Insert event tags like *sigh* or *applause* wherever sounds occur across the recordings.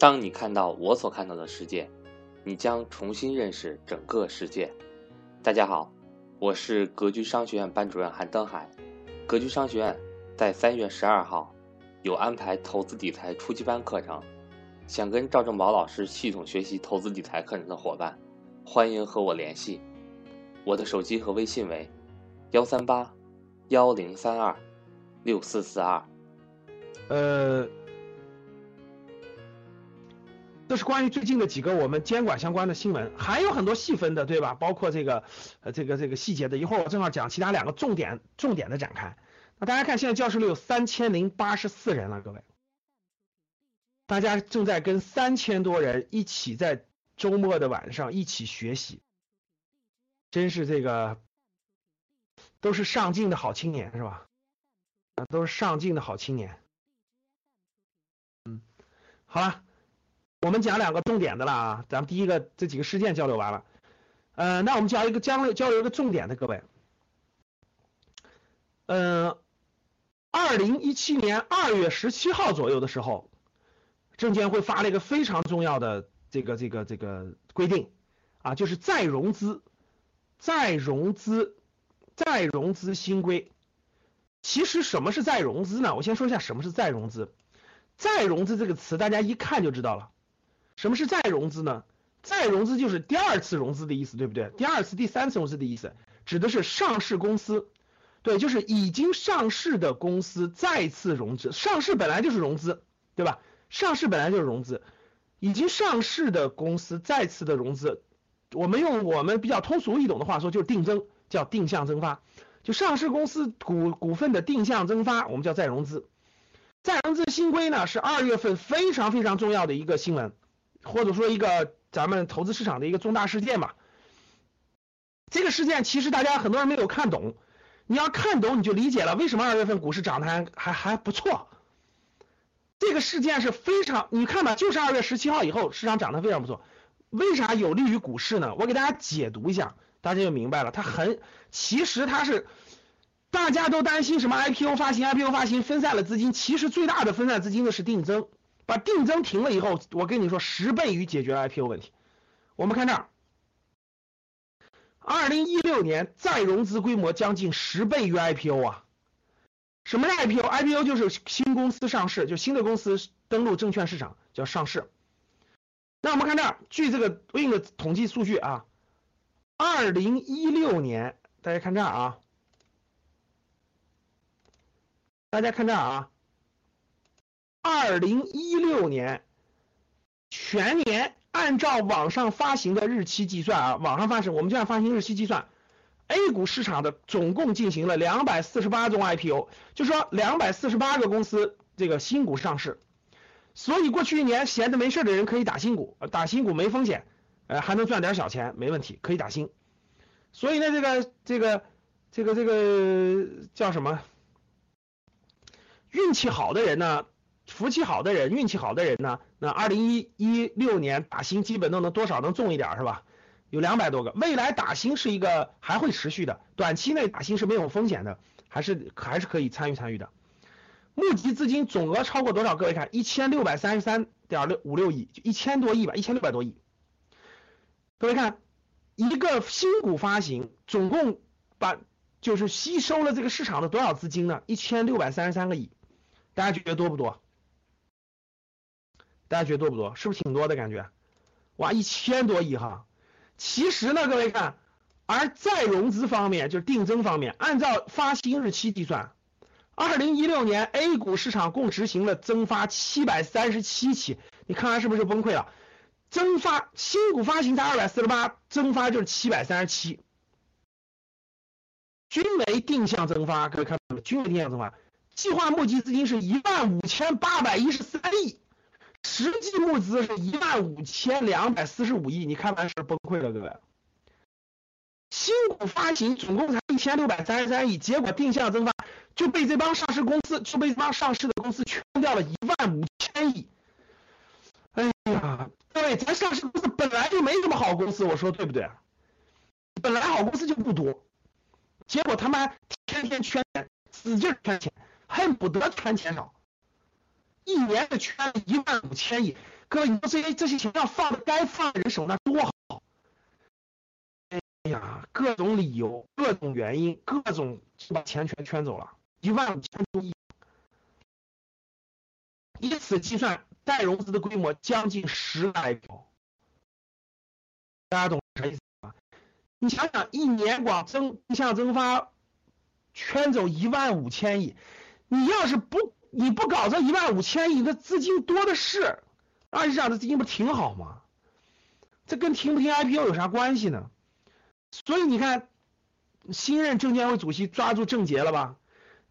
当你看到我所看到的世界，你将重新认识整个世界。大家好，我是格局商学院班主任韩登海。格局商学院在三月十二号有安排投资理财初级班课程，想跟赵正宝老师系统学习投资理财课程的伙伴，欢迎和我联系。我的手机和微信为幺三八幺零三二六四四二。呃。这是关于最近的几个我们监管相关的新闻，还有很多细分的，对吧？包括这个，呃，这个这个细节的，一会儿我正好讲其他两个重点重点的展开。那大家看，现在教室里有三千零八十四人了，各位，大家正在跟三千多人一起在周末的晚上一起学习，真是这个都是上进的好青年，是吧？啊，都是上进的好青年。嗯，好了。我们讲两个重点的了啊，咱们第一个这几个事件交流完了，呃，那我们讲一个交流交流一个重点的各位，呃，二零一七年二月十七号左右的时候，证监会发了一个非常重要的这个这个这个规定啊，就是再融资、再融资、再融资新规。其实什么是再融资呢？我先说一下什么是再融资。再融资这个词，大家一看就知道了。什么是再融资呢？再融资就是第二次融资的意思，对不对？第二次、第三次融资的意思，指的是上市公司，对，就是已经上市的公司再次融资。上市本来就是融资，对吧？上市本来就是融资，已经上市的公司再次的融资，我们用我们比较通俗易懂的话说，就是定增，叫定向增发。就上市公司股股份的定向增发，我们叫再融资。再融资新规呢，是二月份非常非常重要的一个新闻。或者说一个咱们投资市场的一个重大事件嘛，这个事件其实大家很多人没有看懂，你要看懂你就理解了为什么二月份股市涨得还还还不错。这个事件是非常，你看吧，就是二月十七号以后市场涨得非常不错，为啥有利于股市呢？我给大家解读一下，大家就明白了。它很，其实它是大家都担心什么 IPO 发行，IPO 发行分散了资金，其实最大的分散资金的是定增。把定增停了以后，我跟你说，十倍于解决了 IPO 问题。我们看这儿，二零一六年再融资规模将近十倍于 IPO 啊。什么是 IPO？IPO 就是新公司上市，就新的公司登陆证券市场叫上市。那我们看这儿，据这个对应的统计数据啊，二零一六年，大家看这儿啊，大家看这儿啊。二零一六年全年按照网上发行的日期计算啊，网上发行我们就按发行日期计算，A 股市场的总共进行了两百四十八宗 IPO，就说两百四十八个公司这个新股上市，所以过去一年闲着没事的人可以打新股，打新股没风险，呃还能赚点小钱，没问题，可以打新。所以呢，这个这个这个这个叫什么？运气好的人呢？福气好的人，运气好的人呢？那二零一一六年打新基本都能多少能中一点是吧？有两百多个。未来打新是一个还会持续的，短期内打新是没有风险的，还是还是可以参与参与的。募集资金总额超过多少？各位看，一千六百三十三点六五六亿，就一千多亿吧，一千六百多亿。各位看，一个新股发行总共把就是吸收了这个市场的多少资金呢？一千六百三十三个亿，大家觉得多不多？大家觉得多不多？是不是挺多的感觉？哇，一千多亿哈！其实呢，各位看，而再融资方面，就是定增方面，按照发行日期计算，二零一六年 A 股市场共执行了增发七百三十七起，你看看是不是崩溃了？增发新股发行才二百四十八，增发就是七百三十七，均为定向增发，各位看到没？均为定向增发，计划募集资金是一万五千八百一十三亿。实际募资是一万五千两百四十五亿，你看完是崩溃了，各位。新股发行总共才一千六百三十三亿，结果定向增发就被这帮上市公司就被这帮上市的公司圈掉了一万五千亿。哎呀，各位，咱上市公司本来就没什么好公司，我说对不对？本来好公司就不多，结果他妈天天圈钱，使劲圈钱，恨不得圈钱少。一年的圈一万五千亿，各位，你说这些这些钱要放在该放的人手那多好？哎呀，各种理由、各种原因、各种就把钱全圈走了，一万五千多亿，以此计算，待融资的规模将近十来兆。大家懂啥意思吗？你想想，一年光增向增发圈走一万五千亿，你要是不你不搞这一万五千亿，那资金多的是，二级市场的资金不挺好吗？这跟停不停 IPO 有啥关系呢？所以你看，新任证监会主席抓住症结了吧？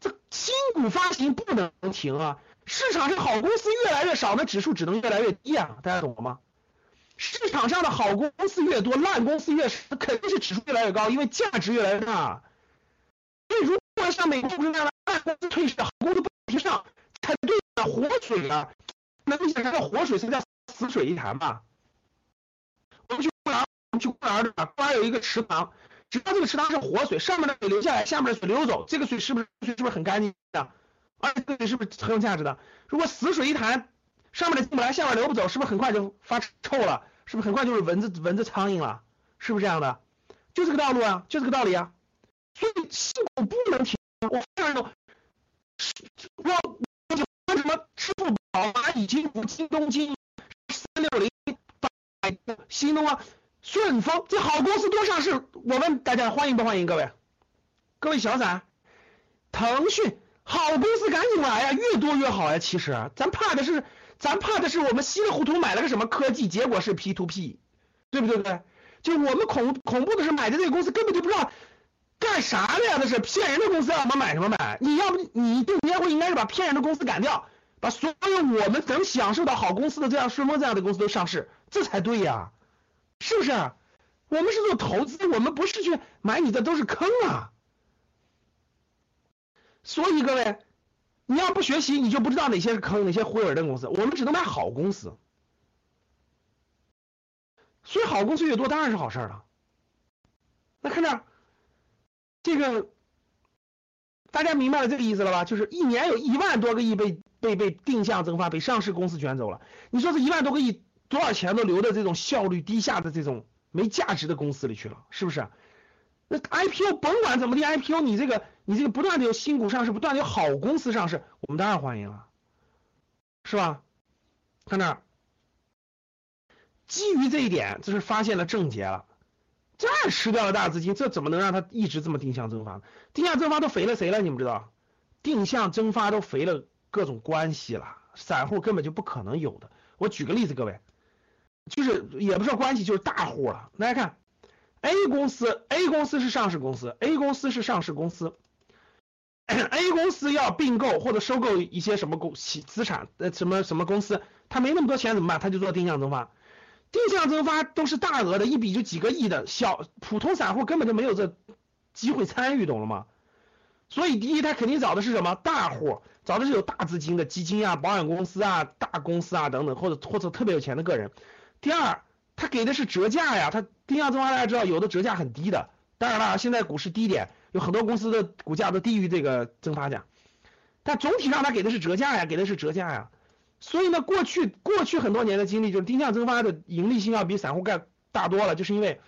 这新股发行不能停啊！市场上好公司越来越少，那指数只能越来越低啊！大家懂了吗？市场上的好公司越多，烂公司越少，肯定是指数越来越高，因为价值越来越大。所以如果像美国股市那样的烂公司退市，好公司不提上，才对啊，活水啊！能理解啥叫活水，是不是叫死水一潭吧？我们去公园，我们去公园对吧？公园有一个池塘，只要这个池塘是活水，上面的水流下来，下面的水流走，这个水是不是水是不是很干净的？而且这个水是不是很有价值的？如果死水一潭，上面的进不来，下面流不走，是不是很快就发臭了？是不是很快就是蚊子蚊子苍蝇了？是不是这样的？就这个道路啊，就这个道理啊。所以新股不能停。我非常懂。我我就什么支付宝、蚂蚁金服、京东金、三六零、百度、新东方、顺丰，这好公司多上市。我问大家，欢迎不欢迎各位？各位小散，腾讯好公司赶紧来呀，越多越好呀。其实咱怕的是。咱怕的是我们稀里糊涂买了个什么科技，结果是 P to P，对不对？对？就我们恐恐怖的是买的这个公司根本就不知道干啥的呀，那是骗人的公司，让我们买什么买？你要不你证监会应该是把骗人的公司赶掉，把所有我们能享受到好公司的这样顺丰这样的公司都上市，这才对呀，是不是？我们是做投资，我们不是去买你的都是坑啊。所以各位。你要不学习，你就不知道哪些是坑，哪些忽悠人的公司。我们只能买好公司，所以好公司越多当然是好事了。那看这儿，这个大家明白了这个意思了吧？就是一年有一万多个亿被被被定向增发，被上市公司卷走了。你说这一万多个亿多少钱都流到这种效率低下的这种没价值的公司里去了，是不是？那 IPO 甭管怎么地，IPO 你这个。你这个不断的有新股上市，不断的有好公司上市，我们当然欢迎了，是吧？看这，基于这一点，这是发现了症结了，这吃掉了大资金，这怎么能让它一直这么定向增发呢？定向增发都肥了谁了？你们知道？定向增发都肥了各种关系了，散户根本就不可能有的。我举个例子，各位，就是也不是关系，就是大户了。大家看，A 公司，A 公司是上市公司，A 公司是上市公司。A 公司 *coughs* 要并购或者收购一些什么公企资产，呃，什么什么公司，他没那么多钱怎么办？他就做定向增发，定向增发都是大额的，一笔就几个亿的，小普通散户根本就没有这机会参与，懂了吗？所以第一，他肯定找的是什么大户，找的是有大资金的基金啊、保险公司啊、大公司啊等等，或者或者特别有钱的个人。第二，他给的是折价呀，他定向增发大家知道有的折价很低的，当然了，现在股市低点。有很多公司的股价都低于这个增发价，但总体上他给的是折价呀，给的是折价呀。所以呢，过去过去很多年的经历就是定向增发的盈利性要比散户干大多了，就是因为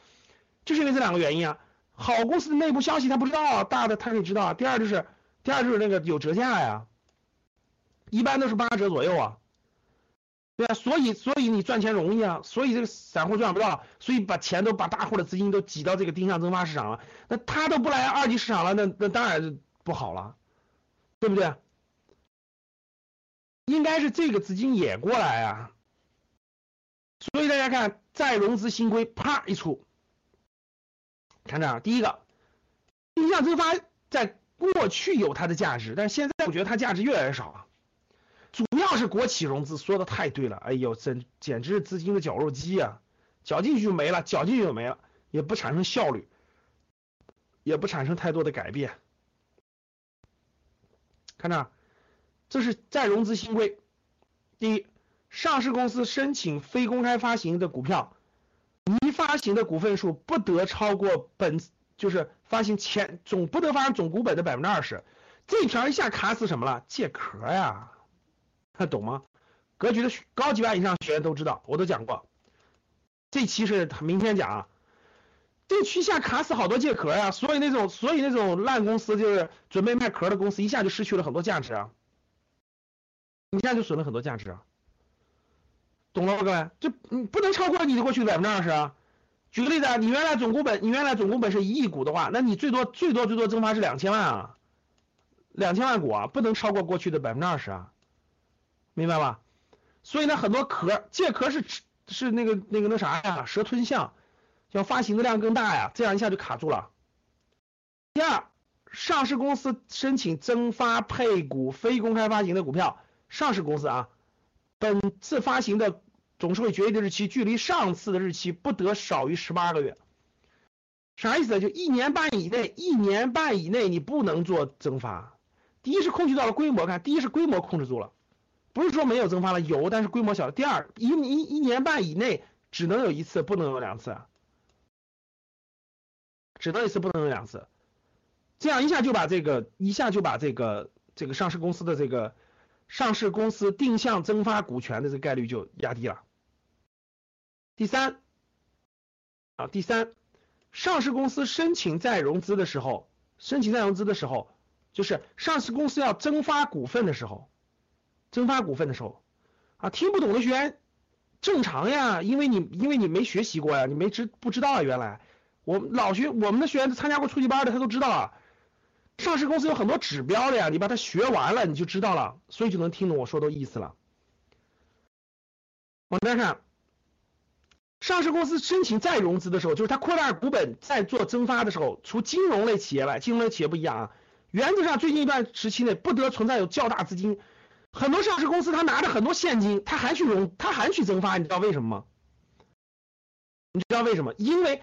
就是因为这两个原因啊。好公司的内部消息他不知道，大的他可以知道。第二就是第二就是那个有折价呀，一般都是八折左右啊。对啊，所以所以你赚钱容易啊，所以这个散户赚不到，所以把钱都把大户的资金都挤到这个定向增发市场了，那他都不来二级市场了，那那当然就不好了，对不对？应该是这个资金也过来啊，所以大家看再融资新规啪一出，看这儿，第一个定向增发在过去有它的价值，但是现在我觉得它价值越来越少了。主要是国企融资，说的太对了，哎呦，真简直是资金的绞肉机啊，绞进去就没了，绞进去就没了，也不产生效率，也不产生太多的改变。看这，这是再融资新规，第一，上市公司申请非公开发行的股票，拟发行的股份数不得超过本就是发行前总不得发行总股本的百分之二十。这条一下卡死什么了？借壳呀！他 *laughs* 懂吗？格局的高级班以上学员都知道，我都讲过。这期是明天讲啊。这区下卡死好多借壳呀，所以那种所以那种烂公司就是准备卖壳的公司，一下就失去了很多价值啊，你现在就损了很多价值啊，懂了吗，各位？这你不能超过你的过去的百分之二十啊。举个例子啊，你原来总股本你原来总股本是一亿股的话，那你最多最多最多增发是两千万啊，两千万股啊，不能超过过去的百分之二十啊，明白吧？所以呢，很多壳借壳是是那个那个那啥呀，蛇吞象。要发行的量更大呀，这样一下就卡住了。第二，上市公司申请增发配股非公开发行的股票，上市公司啊，本次发行的董事会决议的日期距离上次的日期不得少于十八个月。啥意思？就一年半以内，一年半以内你不能做增发。第一是控制到了规模，看，第一是规模控制住了，不是说没有增发了，有，但是规模小。第二，一一一年半以内只能有一次，不能有两次。只能一次，不能有两次，这样一下就把这个一下就把这个这个上市公司的这个上市公司定向增发股权的这个概率就压低了。第三啊，第三，上市公司申请再融资的时候，申请再融资的时候，就是上市公司要增发股份的时候，增发股份的时候啊，听不懂的学员正常呀，因为你因为你没学习过呀，你没知不知道啊，原来。我老学我们的学员参加过初级班的，他都知道啊。上市公司有很多指标的呀，你把它学完了，你就知道了，所以就能听懂我说的意思了。往这看，上市公司申请再融资的时候，就是它扩大股本再做增发的时候，除金融类企业外，金融类企业不一样啊。原则上，最近一段时期内不得存在有较大资金。很多上市公司他拿着很多现金，他还去融，他还去增发，你知道为什么吗？你知道为什么？因为。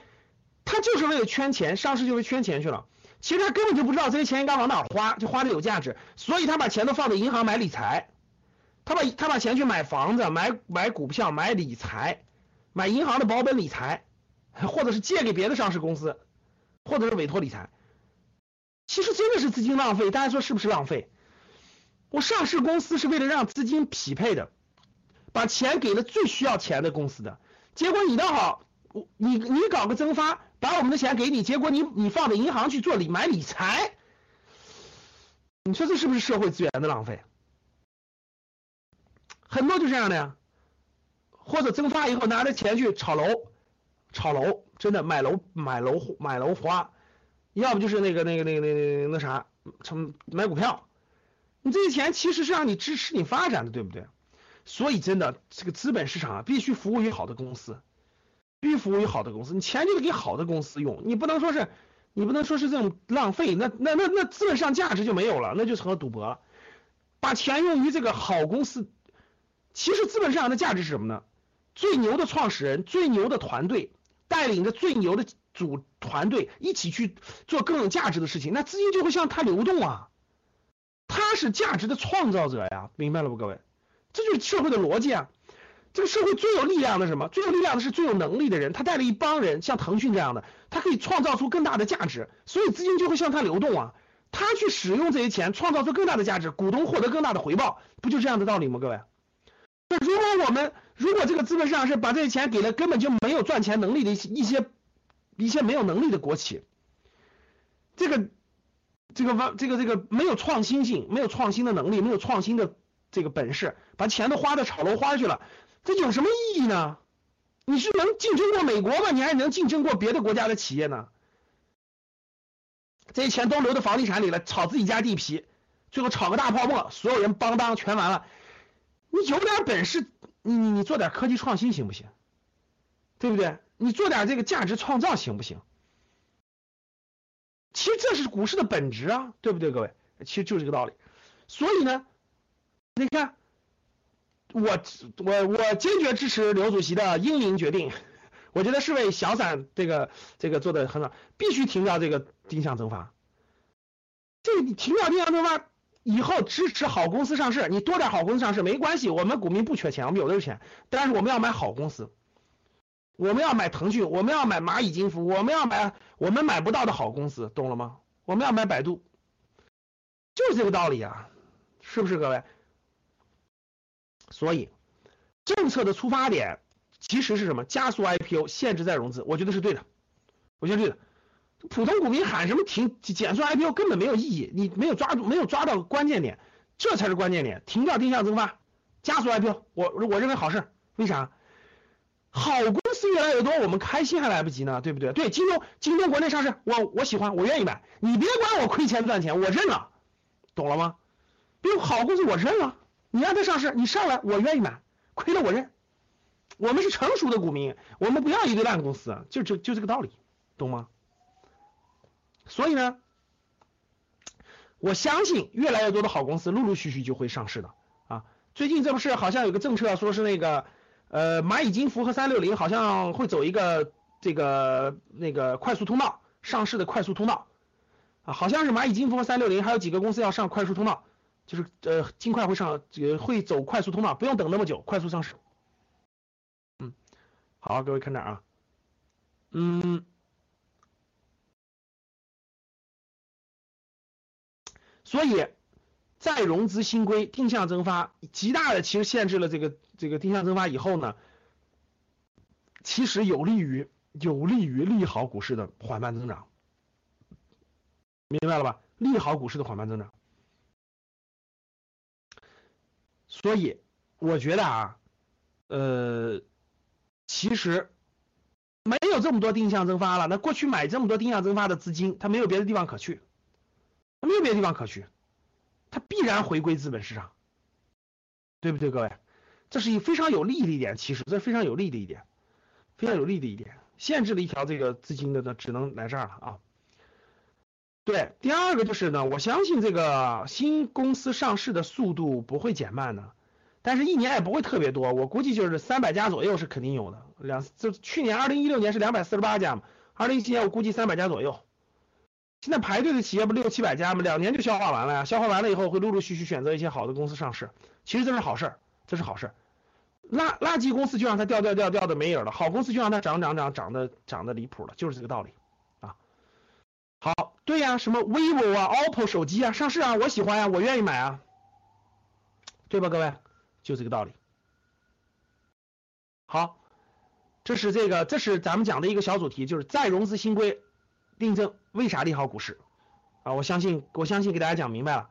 他就是为了圈钱，上市就是圈钱去了。其实他根本就不知道这些钱应该往哪花，就花的有价值，所以他把钱都放在银行买理财。他把他把钱去买房子、买买股票、买理财、买银行的保本理财，或者是借给别的上市公司，或者是委托理财。其实真的是资金浪费，大家说是不是浪费？我上市公司是为了让资金匹配的，把钱给了最需要钱的公司的，结果你倒好，你你搞个增发。把我们的钱给你，结果你你放在银行去做理买理财，你说这是不是社会资源的浪费？很多就这样的呀，或者增发以后拿着钱去炒楼，炒楼真的买楼买楼买楼花，要不就是那个那个那个那那那啥，成买股票，你这些钱其实是让你支持你发展的，对不对？所以真的这个资本市场啊，必须服务于好的公司。必须服务于好的公司，你钱就得给好的公司用，你不能说是，你不能说是这种浪费，那那那那资本上价值就没有了，那就成了赌博了。把钱用于这个好公司，其实资本市场的价值是什么呢？最牛的创始人，最牛的团队，带领着最牛的组团队一起去做更有价值的事情，那资金就会向他流动啊。他是价值的创造者呀，明白了不，各位？这就是社会的逻辑啊。这个社会最有力量的什么？最有力量的是最有能力的人，他带了一帮人，像腾讯这样的，他可以创造出更大的价值，所以资金就会向他流动啊。他去使用这些钱，创造出更大的价值，股东获得更大的回报，不就这样的道理吗？各位，那如果我们如果这个资本市场是把这些钱给了根本就没有赚钱能力的一些一些一些没有能力的国企，这个这个完这个这个没有创新性、没有创新的能力、没有创新的这个本事，把钱都花在炒楼花去了。这有什么意义呢？你是能竞争过美国吗？你还能竞争过别的国家的企业呢？这些钱都留到房地产里了，炒自己家地皮，最后炒个大泡沫，所有人邦当全完了。你有点本事，你你你做点科技创新行不行？对不对？你做点这个价值创造行不行？其实这是股市的本质啊，对不对，各位？其实就是这个道理。所以呢，你看。我我我坚决支持刘主席的英明决定，我觉得是为小散这个这个做的很好，必须停掉这个定向增发。这你停掉定向增发以后，支持好公司上市，你多点好公司上市没关系，我们股民不缺钱，我们有的是钱，但是我们要买好公司，我们要买腾讯，我们要买蚂蚁金服，我们要买我们买不到的好公司，懂了吗？我们要买百度，就是这个道理啊，是不是各位？所以，政策的出发点其实是什么？加速 IPO，限制再融资，我觉得是对的，我觉得对的。普通股民喊什么停减速 IPO 根本没有意义，你没有抓住，没有抓到关键点，这才是关键点。停掉定向增发，加速 IPO，我我认为好事。为啥？好公司越来越多，我们开心还来不及呢，对不对？对，京东，京东国内上市，我我喜欢，我愿意买。你别管我亏钱赚钱，我认了，懂了吗？比如好公司我认了，你让它上市，你上来我愿意买，亏了我认。我们是成熟的股民，我们不要一堆烂公司，就就就这个道理，懂吗？所以呢，我相信越来越多的好公司陆陆续续就会上市的啊。最近这不是好像有个政策，说是那个呃蚂蚁金服和三六零好像会走一个这个那个快速通道上市的快速通道啊，好像是蚂蚁金服和三六零还有几个公司要上快速通道，就是呃尽快会上这个会走快速通道，不用等那么久，快速上市。嗯，好，各位看这啊，嗯。所以，再融资新规定向增发，极大的其实限制了这个这个定向增发以后呢，其实有利于有利于利好股市的缓慢增长，明白了吧？利好股市的缓慢增长。所以我觉得啊，呃，其实没有这么多定向增发了，那过去买这么多定向增发的资金，它没有别的地方可去。没有别的地方可去，它必然回归资本市场，对不对，各位？这是一非常有利的一点，其实这是非常有利的一点，非常有利的一点，限制了一条这个资金的呢，只能来这儿了啊。对，第二个就是呢，我相信这个新公司上市的速度不会减慢的，但是一年也不会特别多，我估计就是三百家左右是肯定有的，两就去年二零一六年是两百四十八家嘛，二零一七年我估计三百家左右。现在排队的企业不六七百家吗？两年就消化完了呀！消化完了以后，会陆陆续续选择一些好的公司上市。其实这是好事儿，这是好事儿。垃垃圾公司就让它掉掉掉掉的没影了，好公司就让它涨涨涨涨的涨的离谱了，就是这个道理。对呀，什么 vivo 啊、OPPO 手机啊上市啊，我喜欢呀，我愿意买啊，对吧，各位？就这个道理。好，这是这个，这是咱们讲的一个小主题，就是再融资新规。定增为啥利好股市啊？我相信，我相信给大家讲明白了。